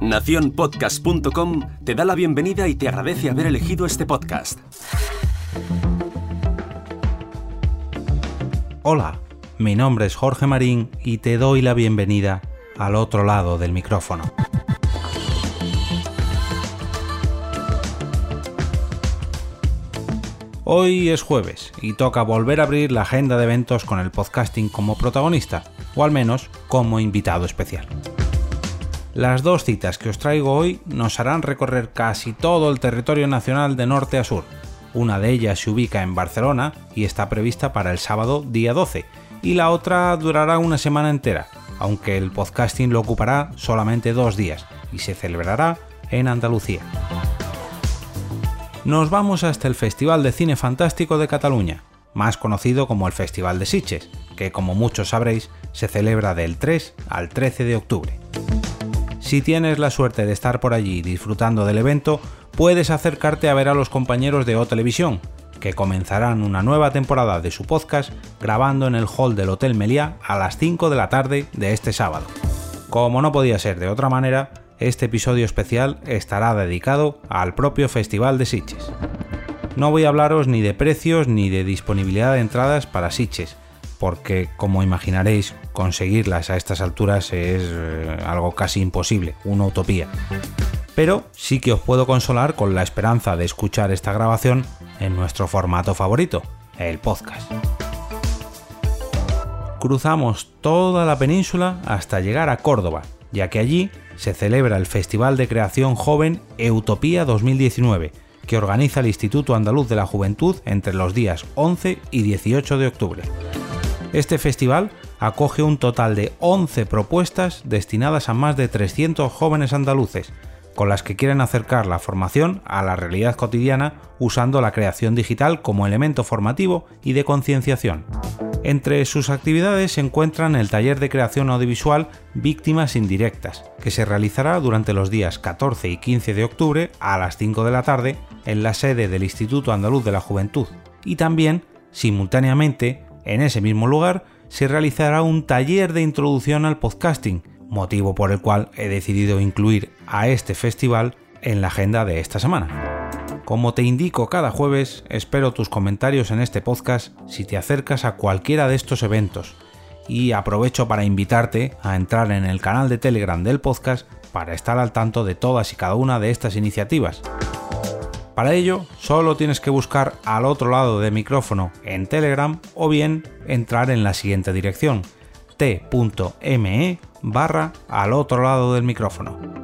Naciónpodcast.com te da la bienvenida y te agradece haber elegido este podcast. Hola, mi nombre es Jorge Marín y te doy la bienvenida al otro lado del micrófono. Hoy es jueves y toca volver a abrir la agenda de eventos con el podcasting como protagonista, o al menos como invitado especial. Las dos citas que os traigo hoy nos harán recorrer casi todo el territorio nacional de norte a sur. Una de ellas se ubica en Barcelona y está prevista para el sábado día 12, y la otra durará una semana entera, aunque el podcasting lo ocupará solamente dos días y se celebrará en Andalucía nos vamos hasta el Festival de Cine Fantástico de Cataluña, más conocido como el Festival de Sitges, que como muchos sabréis se celebra del 3 al 13 de octubre. Si tienes la suerte de estar por allí disfrutando del evento, puedes acercarte a ver a los compañeros de O Televisión, que comenzarán una nueva temporada de su podcast grabando en el hall del Hotel Meliá a las 5 de la tarde de este sábado. Como no podía ser de otra manera, este episodio especial estará dedicado al propio Festival de Sitges. No voy a hablaros ni de precios ni de disponibilidad de entradas para Sitges, porque como imaginaréis, conseguirlas a estas alturas es eh, algo casi imposible, una utopía. Pero sí que os puedo consolar con la esperanza de escuchar esta grabación en nuestro formato favorito, el podcast. Cruzamos toda la península hasta llegar a Córdoba, ya que allí se celebra el Festival de Creación Joven Utopía 2019, que organiza el Instituto Andaluz de la Juventud entre los días 11 y 18 de octubre. Este festival acoge un total de 11 propuestas destinadas a más de 300 jóvenes andaluces, con las que quieren acercar la formación a la realidad cotidiana usando la creación digital como elemento formativo y de concienciación. Entre sus actividades se encuentran el taller de creación audiovisual Víctimas Indirectas, que se realizará durante los días 14 y 15 de octubre a las 5 de la tarde en la sede del Instituto Andaluz de la Juventud, y también, simultáneamente, en ese mismo lugar, se realizará un taller de introducción al podcasting, motivo por el cual he decidido incluir a este festival en la agenda de esta semana. Como te indico cada jueves, espero tus comentarios en este podcast si te acercas a cualquiera de estos eventos y aprovecho para invitarte a entrar en el canal de Telegram del podcast para estar al tanto de todas y cada una de estas iniciativas. Para ello, solo tienes que buscar al otro lado del micrófono en Telegram o bien entrar en la siguiente dirección t.me barra al otro lado del micrófono.